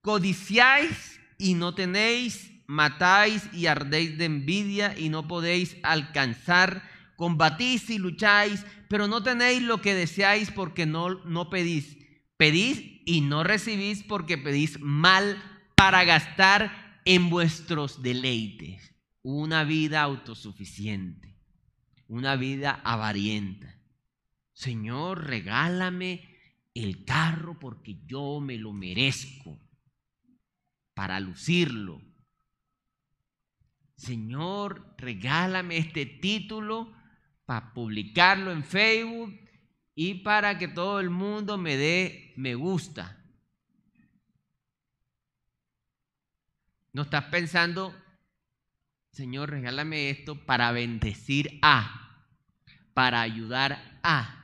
Codiciáis y no tenéis, matáis y ardéis de envidia y no podéis alcanzar, combatís y lucháis, pero no tenéis lo que deseáis porque no, no pedís. Pedís y no recibís porque pedís mal para gastar en vuestros deleites. Una vida autosuficiente, una vida avarienta. Señor, regálame el carro porque yo me lo merezco para lucirlo Señor, regálame este título para publicarlo en Facebook y para que todo el mundo me dé me gusta. No estás pensando, Señor, regálame esto para bendecir a, para ayudar a.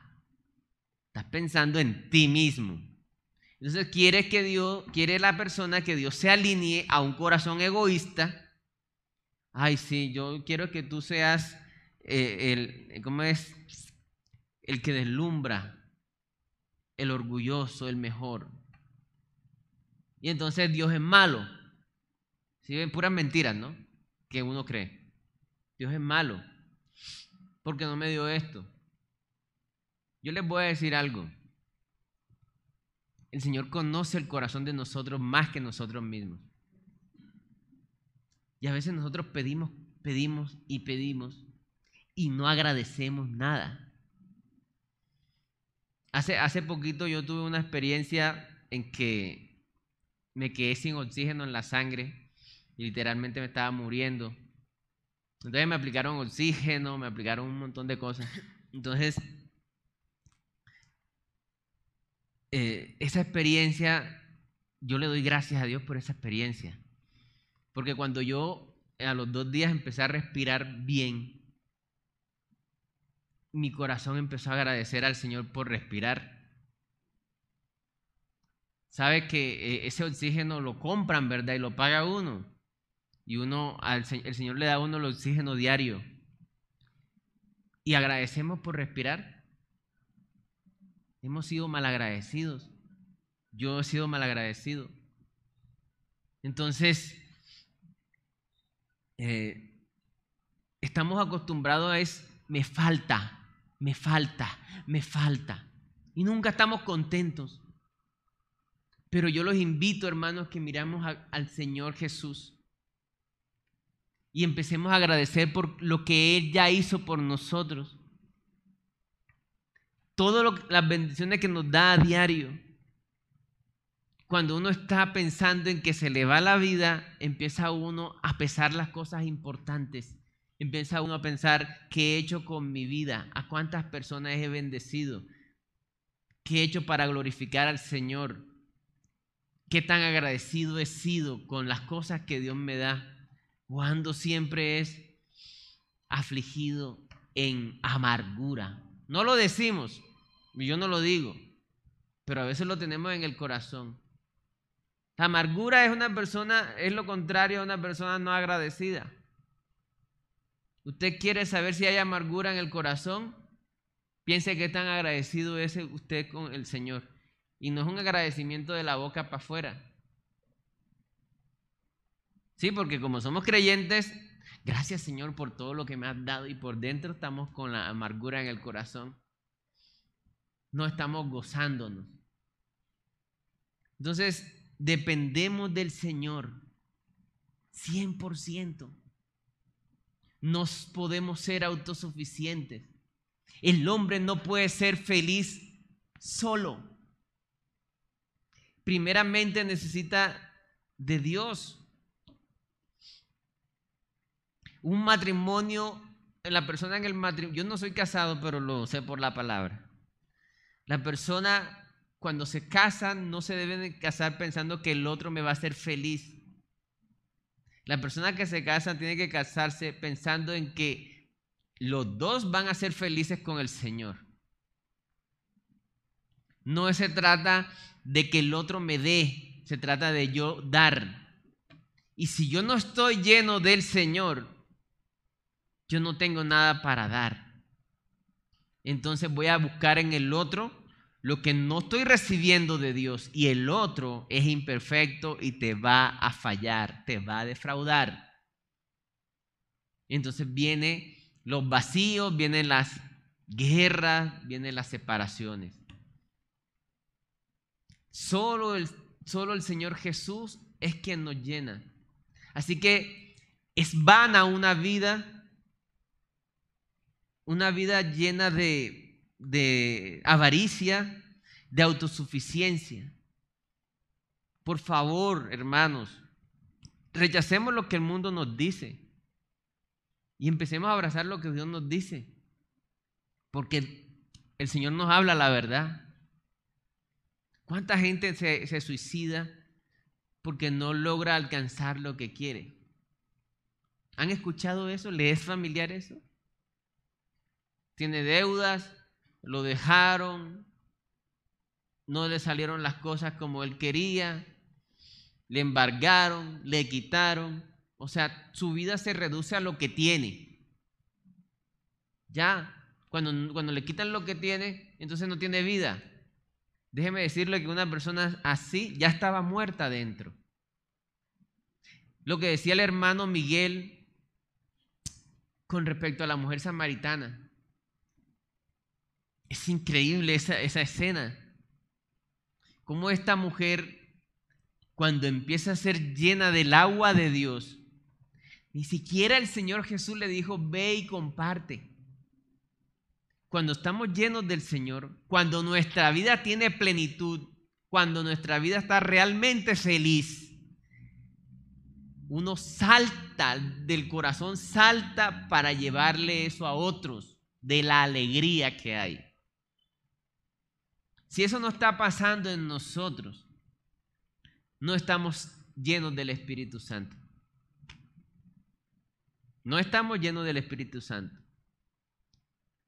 Estás pensando en ti mismo. Entonces quiere que Dios, quiere la persona que Dios se alinee a un corazón egoísta ay, sí, yo quiero que tú seas eh, el, ¿cómo es? El que deslumbra, el orgulloso, el mejor. Y entonces Dios es malo. Si ven puras mentiras, ¿no? Que uno cree. Dios es malo. Porque no me dio esto. Yo les voy a decir algo. El Señor conoce el corazón de nosotros más que nosotros mismos. Y a veces nosotros pedimos, pedimos y pedimos y no agradecemos nada. Hace, hace poquito yo tuve una experiencia en que me quedé sin oxígeno en la sangre y literalmente me estaba muriendo. Entonces me aplicaron oxígeno, me aplicaron un montón de cosas. Entonces, eh, esa experiencia, yo le doy gracias a Dios por esa experiencia. Porque cuando yo a los dos días empecé a respirar bien, mi corazón empezó a agradecer al Señor por respirar. Sabe que eh, ese oxígeno lo compran, ¿verdad? Y lo paga uno. Y uno, el Señor le da a uno el oxígeno diario. Y agradecemos por respirar. Hemos sido malagradecidos. Yo he sido malagradecido. Entonces, eh, estamos acostumbrados a es, me falta, me falta, me falta. Y nunca estamos contentos. Pero yo los invito, hermanos, que miramos al Señor Jesús y empecemos a agradecer por lo que Él ya hizo por nosotros. Todas las bendiciones que nos da a diario cuando uno está pensando en que se le va la vida, empieza uno a pesar las cosas importantes. Empieza uno a pensar, ¿qué he hecho con mi vida? ¿A cuántas personas he bendecido? ¿Qué he hecho para glorificar al Señor? ¿Qué tan agradecido he sido con las cosas que Dios me da? Cuando siempre es afligido en amargura. No lo decimos, yo no lo digo, pero a veces lo tenemos en el corazón. La amargura es una persona, es lo contrario a una persona no agradecida. ¿Usted quiere saber si hay amargura en el corazón? Piense qué tan agradecido es usted con el Señor. Y no es un agradecimiento de la boca para afuera. Sí, porque como somos creyentes, gracias Señor por todo lo que me has dado y por dentro estamos con la amargura en el corazón. No estamos gozándonos. Entonces, dependemos del Señor 100%. Nos podemos ser autosuficientes. El hombre no puede ser feliz solo. Primeramente necesita de Dios. Un matrimonio, la persona en el matrimonio, yo no soy casado, pero lo sé por la palabra. La persona cuando se casan no se deben casar pensando que el otro me va a hacer feliz. La persona que se casa tiene que casarse pensando en que los dos van a ser felices con el Señor. No se trata de que el otro me dé, se trata de yo dar. Y si yo no estoy lleno del Señor, yo no tengo nada para dar. Entonces voy a buscar en el otro lo que no estoy recibiendo de Dios y el otro es imperfecto y te va a fallar, te va a defraudar. Entonces vienen los vacíos, vienen las guerras, vienen las separaciones. Solo el, solo el Señor Jesús es quien nos llena. Así que es vana una vida, una vida llena de de avaricia, de autosuficiencia. Por favor, hermanos, rechacemos lo que el mundo nos dice y empecemos a abrazar lo que Dios nos dice. Porque el Señor nos habla la verdad. ¿Cuánta gente se, se suicida porque no logra alcanzar lo que quiere? ¿Han escuchado eso? ¿Le es familiar eso? Tiene deudas, lo dejaron, no le salieron las cosas como él quería, le embargaron, le quitaron, o sea, su vida se reduce a lo que tiene. Ya, cuando, cuando le quitan lo que tiene, entonces no tiene vida. Déjeme decirle que una persona así ya estaba muerta dentro. Lo que decía el hermano Miguel con respecto a la mujer samaritana. Es increíble esa, esa escena. Cómo esta mujer, cuando empieza a ser llena del agua de Dios, ni siquiera el Señor Jesús le dijo, ve y comparte. Cuando estamos llenos del Señor, cuando nuestra vida tiene plenitud, cuando nuestra vida está realmente feliz, uno salta del corazón, salta para llevarle eso a otros, de la alegría que hay. Si eso no está pasando en nosotros, no estamos llenos del Espíritu Santo. No estamos llenos del Espíritu Santo.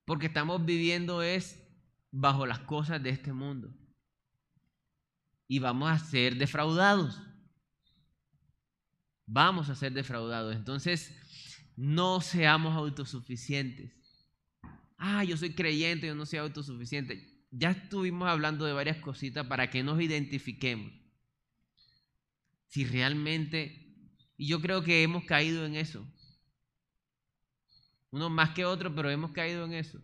Porque estamos viviendo es bajo las cosas de este mundo. Y vamos a ser defraudados. Vamos a ser defraudados. Entonces, no seamos autosuficientes. Ah, yo soy creyente, yo no soy autosuficiente ya estuvimos hablando de varias cositas para que nos identifiquemos. Si realmente, y yo creo que hemos caído en eso. Uno más que otro, pero hemos caído en eso.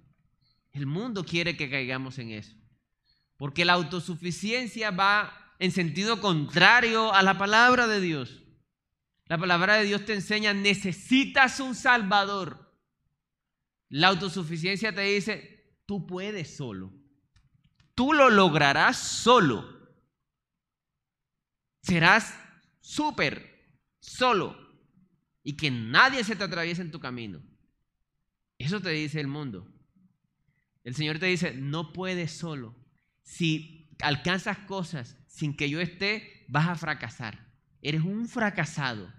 El mundo quiere que caigamos en eso. Porque la autosuficiencia va en sentido contrario a la palabra de Dios. La palabra de Dios te enseña, necesitas un Salvador. La autosuficiencia te dice, tú puedes solo. Tú lo lograrás solo. Serás súper solo y que nadie se te atraviese en tu camino. Eso te dice el mundo. El Señor te dice, no puedes solo. Si alcanzas cosas sin que yo esté, vas a fracasar. Eres un fracasado.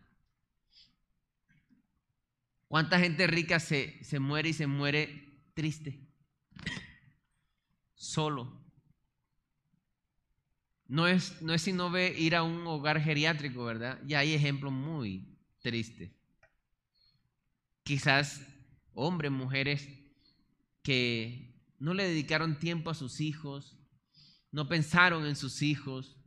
¿Cuánta gente rica se, se muere y se muere triste? Solo. No es, no es ve ir a un hogar geriátrico, ¿verdad? Y hay ejemplos muy tristes. Quizás hombres, mujeres que no le dedicaron tiempo a sus hijos, no pensaron en sus hijos,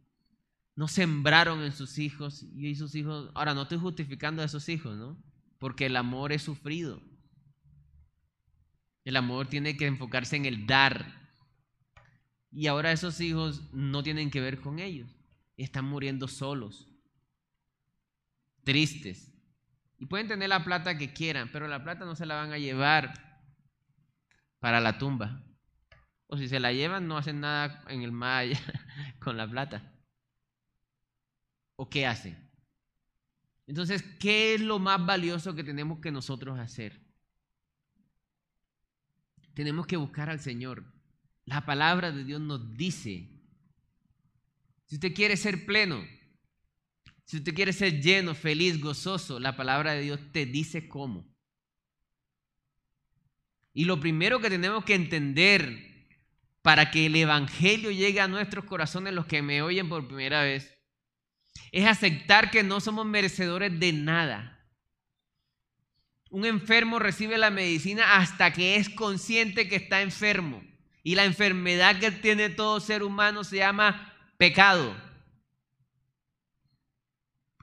no sembraron en sus hijos y sus hijos, ahora no estoy justificando a esos hijos, ¿no? Porque el amor es sufrido. El amor tiene que enfocarse en el dar. Y ahora esos hijos no tienen que ver con ellos. Están muriendo solos, tristes. Y pueden tener la plata que quieran, pero la plata no se la van a llevar para la tumba. O si se la llevan, no hacen nada en el maya con la plata. ¿O qué hacen? Entonces, ¿qué es lo más valioso que tenemos que nosotros hacer? Tenemos que buscar al Señor. La palabra de Dios nos dice, si usted quiere ser pleno, si usted quiere ser lleno, feliz, gozoso, la palabra de Dios te dice cómo. Y lo primero que tenemos que entender para que el Evangelio llegue a nuestros corazones, los que me oyen por primera vez, es aceptar que no somos merecedores de nada. Un enfermo recibe la medicina hasta que es consciente que está enfermo. Y la enfermedad que tiene todo ser humano se llama pecado.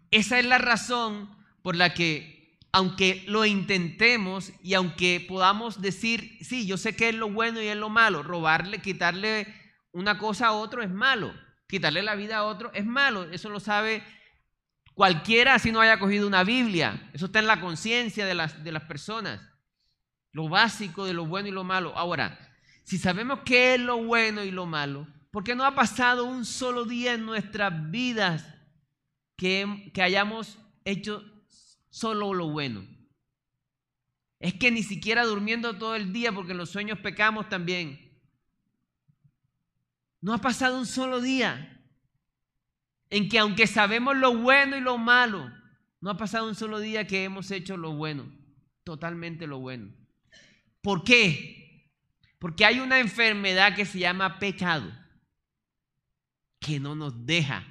Esa es la razón por la que, aunque lo intentemos y aunque podamos decir, sí, yo sé que es lo bueno y es lo malo, robarle, quitarle una cosa a otro es malo. Quitarle la vida a otro es malo, eso lo sabe cualquiera si no haya cogido una Biblia. Eso está en la conciencia de las, de las personas. Lo básico de lo bueno y lo malo. Ahora, si sabemos qué es lo bueno y lo malo, ¿por qué no ha pasado un solo día en nuestras vidas que, que hayamos hecho solo lo bueno? Es que ni siquiera durmiendo todo el día, porque en los sueños pecamos también. No ha pasado un solo día en que aunque sabemos lo bueno y lo malo, no ha pasado un solo día que hemos hecho lo bueno, totalmente lo bueno. ¿Por qué? Porque hay una enfermedad que se llama pecado, que no nos deja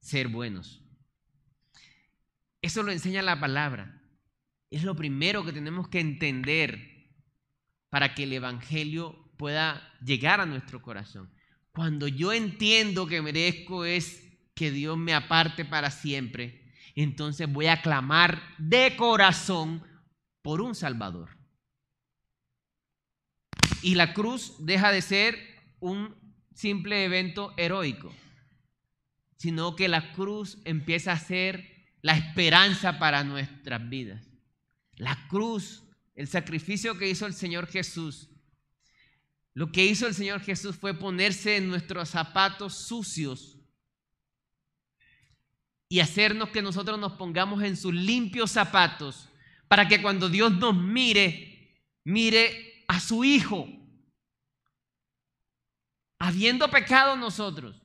ser buenos. Eso lo enseña la palabra. Es lo primero que tenemos que entender para que el Evangelio pueda llegar a nuestro corazón. Cuando yo entiendo que merezco es que Dios me aparte para siempre, entonces voy a clamar de corazón por un Salvador. Y la cruz deja de ser un simple evento heroico, sino que la cruz empieza a ser la esperanza para nuestras vidas. La cruz, el sacrificio que hizo el Señor Jesús, lo que hizo el Señor Jesús fue ponerse en nuestros zapatos sucios y hacernos que nosotros nos pongamos en sus limpios zapatos para que cuando Dios nos mire, mire a su Hijo. Habiendo pecado nosotros,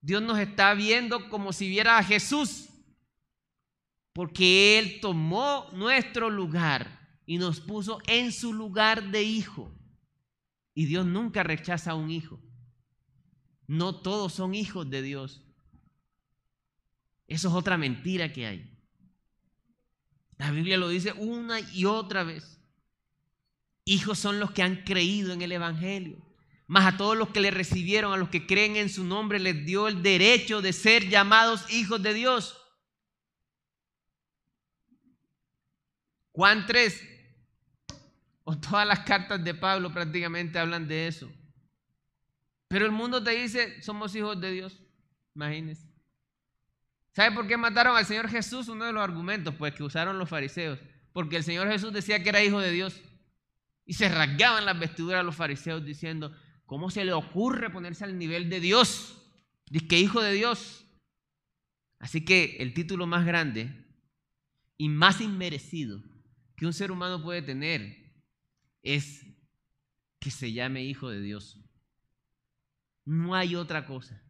Dios nos está viendo como si viera a Jesús, porque Él tomó nuestro lugar y nos puso en su lugar de hijo. Y Dios nunca rechaza a un hijo. No todos son hijos de Dios. Eso es otra mentira que hay. La Biblia lo dice una y otra vez. Hijos son los que han creído en el Evangelio. Más a todos los que le recibieron, a los que creen en su nombre, les dio el derecho de ser llamados hijos de Dios. Juan 3, o todas las cartas de Pablo prácticamente hablan de eso. Pero el mundo te dice, somos hijos de Dios. Imagínense. ¿Sabe por qué mataron al Señor Jesús? Uno de los argumentos, pues, que usaron los fariseos. Porque el Señor Jesús decía que era hijo de Dios. Y se rasgaban las vestiduras los fariseos diciendo, ¿cómo se le ocurre ponerse al nivel de Dios? Dice que hijo de Dios. Así que el título más grande y más inmerecido que un ser humano puede tener es que se llame hijo de Dios. No hay otra cosa.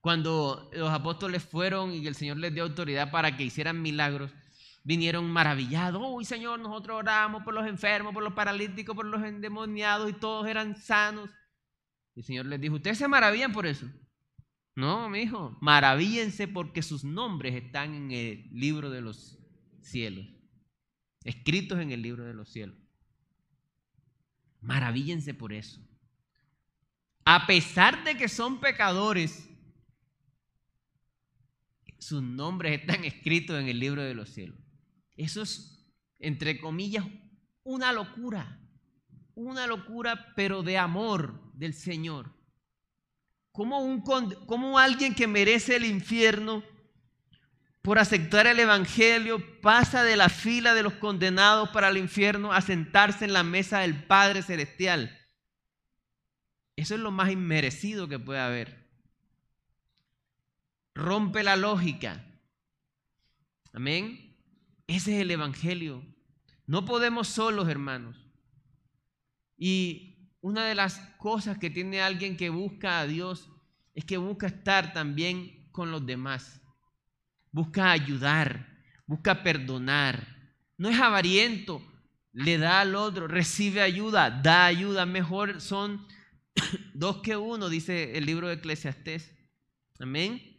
Cuando los apóstoles fueron y el Señor les dio autoridad para que hicieran milagros, vinieron maravillados. Uy, Señor, nosotros oramos por los enfermos, por los paralíticos, por los endemoniados y todos eran sanos. Y el Señor les dijo, ¿ustedes se maravillan por eso? No, mi hijo, maravíllense porque sus nombres están en el libro de los cielos. escritos en el libro de los cielos. Maravíllense por eso. A pesar de que son pecadores, sus nombres están escritos en el libro de los cielos. Eso es, entre comillas, una locura. Una locura, pero de amor del Señor. Como, un, como alguien que merece el infierno por aceptar el Evangelio pasa de la fila de los condenados para el infierno a sentarse en la mesa del Padre Celestial. Eso es lo más inmerecido que puede haber. Rompe la lógica. Amén. Ese es el Evangelio. No podemos solos, hermanos. Y una de las cosas que tiene alguien que busca a Dios es que busca estar también con los demás busca ayudar, busca perdonar. No es avariento, le da al otro, recibe ayuda, da ayuda. Mejor son dos que uno, dice el libro de Eclesiastés. Amén.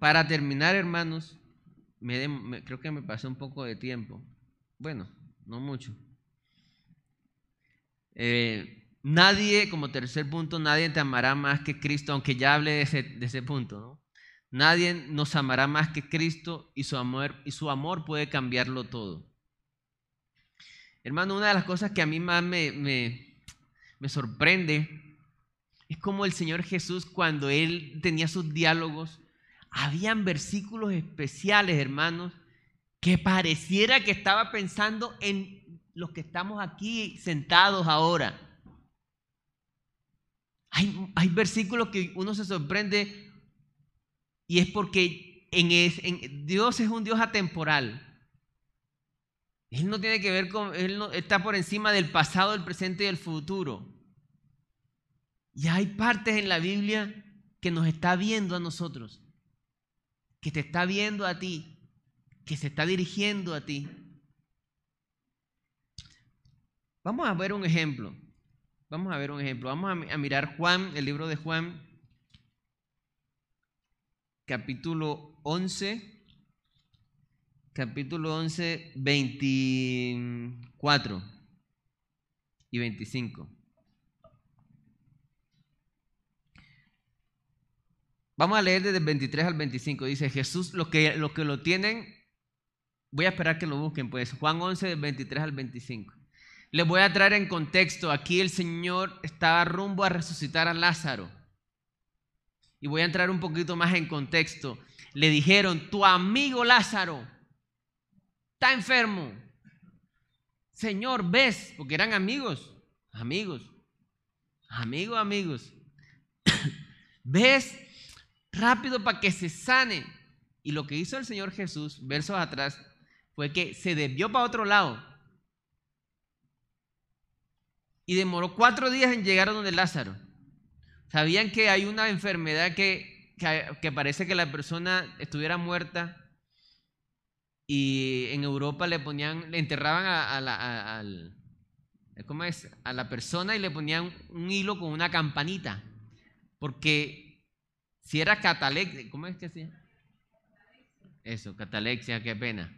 Para terminar, hermanos, me creo que me pasó un poco de tiempo. Bueno, no mucho. Eh, Nadie, como tercer punto, nadie te amará más que Cristo, aunque ya hable de ese, punto, ¿no? Nadie nos amará más que Cristo y su amor, y su amor puede cambiarlo todo. Hermano, una de las cosas que a mí más me, me sorprende es como el Señor Jesús, cuando Él tenía sus diálogos, habían versículos especiales, hermanos, que pareciera que estaba pensando en los que estamos aquí sentados ahora. Hay, versículos que uno se sorprende y es porque Dios es un Dios atemporal. Él no tiene que ver con, Él no, está por encima del pasado, del presente y del futuro. Y hay partes en la Biblia que nos está viendo a nosotros, que te está viendo a ti, que se está dirigiendo a ti. Vamos a ver un ejemplo. Vamos a ver un ejemplo. Vamos a, mirar Juan, el libro de Juan, capítulo 11, capítulo 11, 24 y 25. Vamos a leer desde el 23 al 25. Dice Jesús, los que, que lo tienen, voy a esperar que lo busquen, pues Juan 11, del 23 al 25. Les voy a traer en contexto. Aquí el Señor estaba rumbo a resucitar a Lázaro. Y voy a entrar un poquito más en contexto. Le dijeron, tu amigo Lázaro está enfermo. Señor, ves, porque eran amigos, amigos, amigos, amigos. ves rápido para que se sane. Y lo que hizo el Señor Jesús, versos atrás, fue que se desvió para otro lado y demoró cuatro días en llegar a donde Lázaro. Sabían que hay una enfermedad que, que, parece que la persona estuviera muerta y en Europa le ponían, le enterraban a, la, a la persona y le ponían un hilo con una campanita. Porque si era catalexia, ¿cómo es que se? Eso, catalexia, qué pena.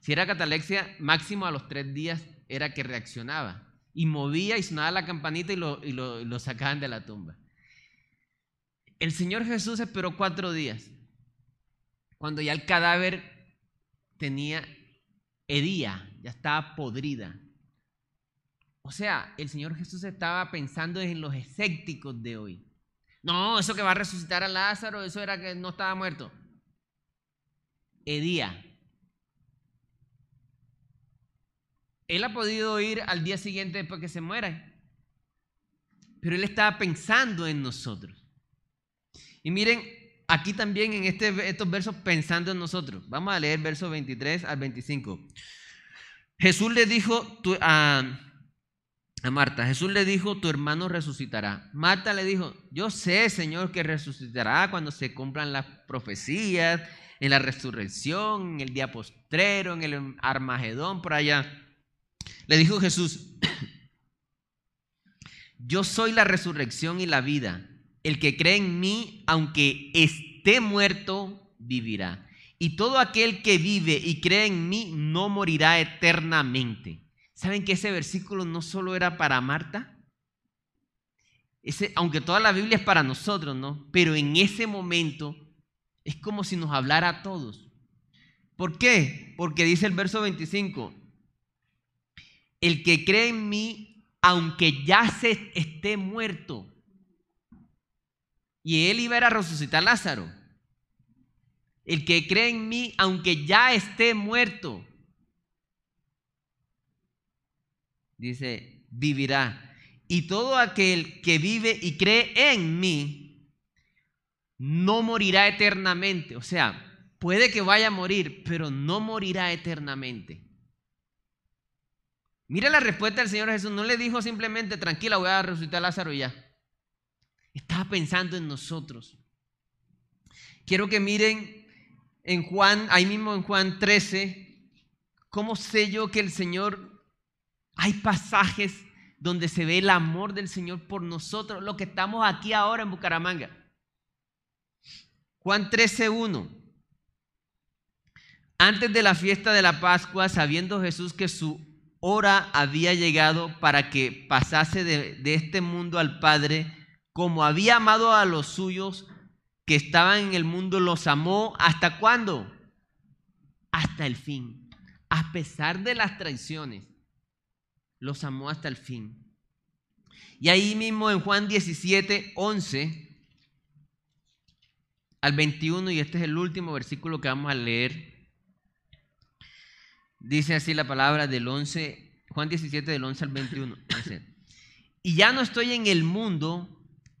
Si era catalexia, máximo a los tres días era que reaccionaba y movía y sonaba la campanita y lo, y lo, sacaban de la tumba. El Señor Jesús esperó cuatro días, cuando ya el cadáver tenía hería, ya estaba podrida. O sea, el Señor Jesús estaba pensando en los escépticos de hoy. No, eso que va a resucitar a Lázaro, eso era que no estaba muerto. Edía. Él ha podido ir al día siguiente después que se muera. Pero él estaba pensando en nosotros. Y miren, aquí también en este, estos versos pensando en nosotros. Vamos a leer versos 23 al 25. Jesús le dijo a, Marta, Jesús le dijo, tu hermano resucitará. Marta le dijo, yo sé, Señor, que resucitará cuando se cumplan las profecías, en la resurrección, en el día postrero, en el Armagedón, por allá. Le dijo Jesús, yo soy la resurrección y la vida. el que cree en mí, aunque esté muerto, vivirá. Y todo aquel que vive y cree en mí no morirá eternamente. ¿Saben que ese versículo no solo era para Marta? Ese, aunque toda la Biblia es para nosotros, ¿no? Pero en ese momento es como si nos hablara a todos. ¿Por qué? Porque dice el verso 25, el que cree en mí, aunque ya se esté muerto, y él iba a resucitar a Lázaro. El que cree en mí, aunque ya esté muerto, dice, vivirá. Y todo aquel que vive y cree en mí, no morirá eternamente. O sea, puede que vaya a morir, pero no morirá eternamente. Mira la respuesta del Señor Jesús. No le dijo simplemente, tranquila, voy a resucitar a Lázaro y ya. Estaba pensando en nosotros. Quiero que miren en Juan, ahí mismo en Juan 13, cómo sé yo que el Señor, hay pasajes donde se ve el amor del Señor por nosotros, lo que estamos aquí ahora en Bucaramanga. Juan 13, 1. Antes de la fiesta de la Pascua, sabiendo Jesús que su hora había llegado para que pasase de, de este mundo al Padre, como había amado a los suyos que estaban en el mundo, los amó hasta cuándo? Hasta el fin. A pesar de las traiciones, los amó hasta el fin. Y ahí mismo en Juan 17, 11 al 21, y este es el último versículo que vamos a leer, dice así la palabra del 11, Juan 17 del 11 al 21. y ya no estoy en el mundo,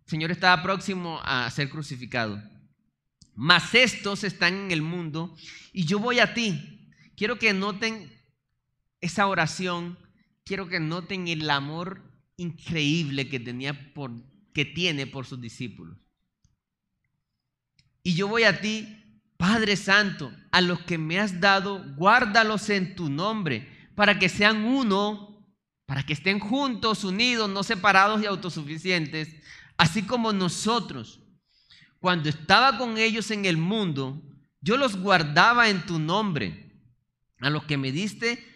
Señor estaba próximo a ser crucificado. Mas estos están en el mundo y yo voy a ti. Quiero que noten esa oración, quiero que noten el amor increíble que tenía por que tiene por sus discípulos. Y yo voy a ti, Padre Santo, a los que me has dado, guárdalos en tu nombre, para que sean uno, para que estén juntos, unidos, no separados y autosuficientes, Así como nosotros, cuando estaba con ellos en el mundo, yo los guardaba en tu nombre. A los que me diste,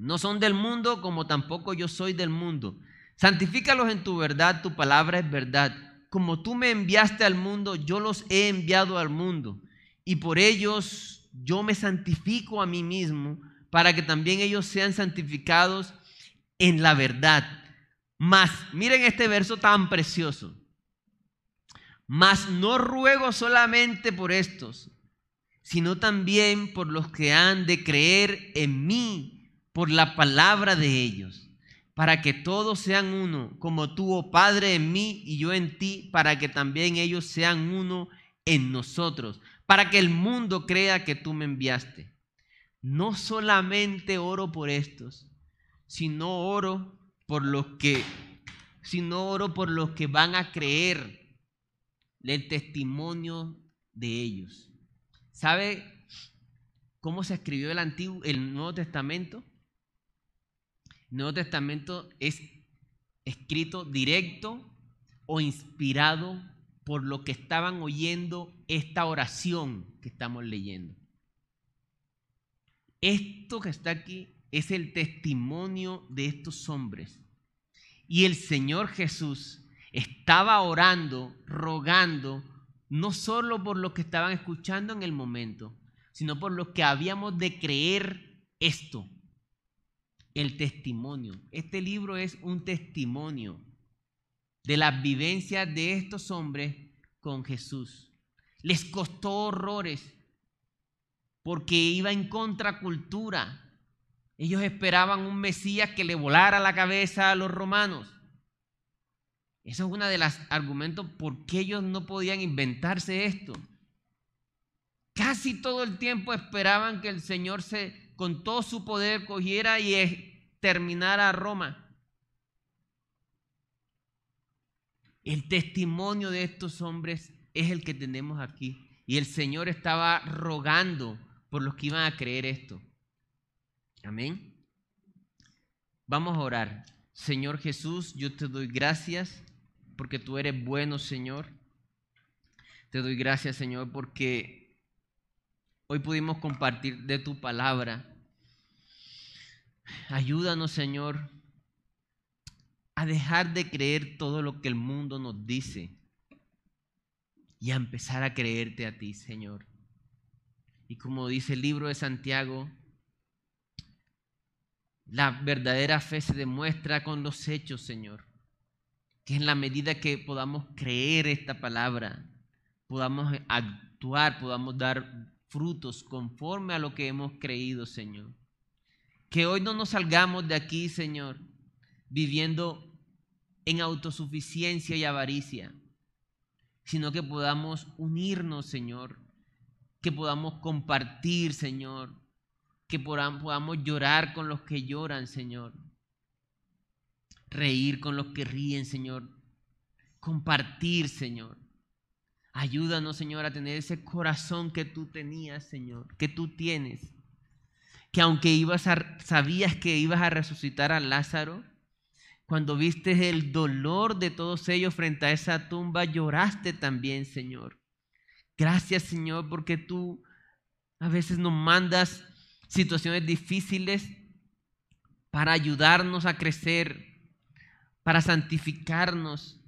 No son del mundo, como tampoco yo soy del mundo. Santifícalos en tu verdad, tu palabra es verdad. Como tú me enviaste al mundo, yo los he enviado al mundo. Y por ellos yo me santifico a mí mismo, para que también ellos sean santificados en la verdad. Mas, miren este verso tan precioso. Mas no ruego solamente por estos, sino también por los que han de creer en mí por la palabra de ellos, para que todos sean uno, como tú, oh Padre, en mí y yo en ti, para que también ellos sean uno en nosotros, para que el mundo crea que tú me enviaste. No solamente oro por estos, sino oro por los que, sino oro por los que van a creer el testimonio de ellos. ¿Sabe cómo se escribió el Antiguo, el Nuevo Testamento? Nuevo Testamento es escrito directo o inspirado por lo que estaban oyendo esta oración que estamos leyendo. Esto que está aquí es el testimonio de estos hombres. Y el Señor Jesús estaba orando, rogando, no solo por los que estaban escuchando en el momento, sino por los que habíamos de creer esto, el testimonio. Este libro es un testimonio de las vivencias de estos hombres con Jesús. Les costó horrores porque iba en contracultura ellos esperaban un Mesías que le volara la cabeza a los romanos. Eso es uno de los argumentos por qué ellos no podían inventarse esto. Casi todo el tiempo esperaban que el Señor se, con todo su poder cogiera y terminara a Roma. El testimonio de estos hombres es el que tenemos aquí. Y el Señor estaba rogando por los que iban a creer esto. Amén. Vamos a orar. Señor Jesús, yo te doy gracias porque tú eres bueno, Señor. Te doy gracias, Señor, porque hoy pudimos compartir de tu palabra. Ayúdanos, Señor, a dejar de creer todo lo que el mundo nos dice y a empezar a creerte a ti, Señor. Y como dice el libro de Santiago, la verdadera fe se demuestra con los hechos, Señor. Que en la medida que podamos creer esta palabra, podamos actuar, podamos dar frutos conforme a lo que hemos creído, Señor. Que hoy no nos salgamos de aquí, Señor, viviendo en autosuficiencia y avaricia, sino que podamos unirnos, Señor, que podamos compartir, Señor, que podamos llorar con los que lloran, Señor, reír con los que ríen, Señor, compartir, Señor. Ayúdanos, Señor, a tener ese corazón que tú tenías, Señor, que tú tienes. Que aunque ibas sabías que ibas a resucitar a Lázaro, cuando viste el dolor de todos ellos frente a esa tumba, lloraste también, Señor. Gracias, Señor, porque tú a veces nos mandas situaciones difíciles para ayudarnos a crecer, para santificarnos.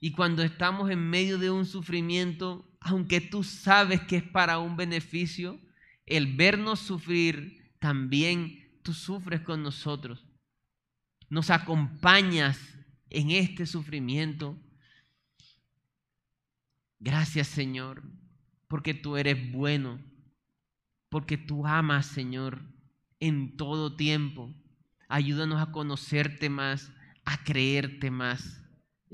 Y cuando estamos en medio de un sufrimiento, aunque tú sabes que es para un beneficio, el vernos sufrir, también tú sufres con nosotros nos acompañas en este sufrimiento. Gracias Señor, porque tú eres bueno, porque tú amas Señor en todo tiempo. Ayúdanos a conocerte más, a creerte más.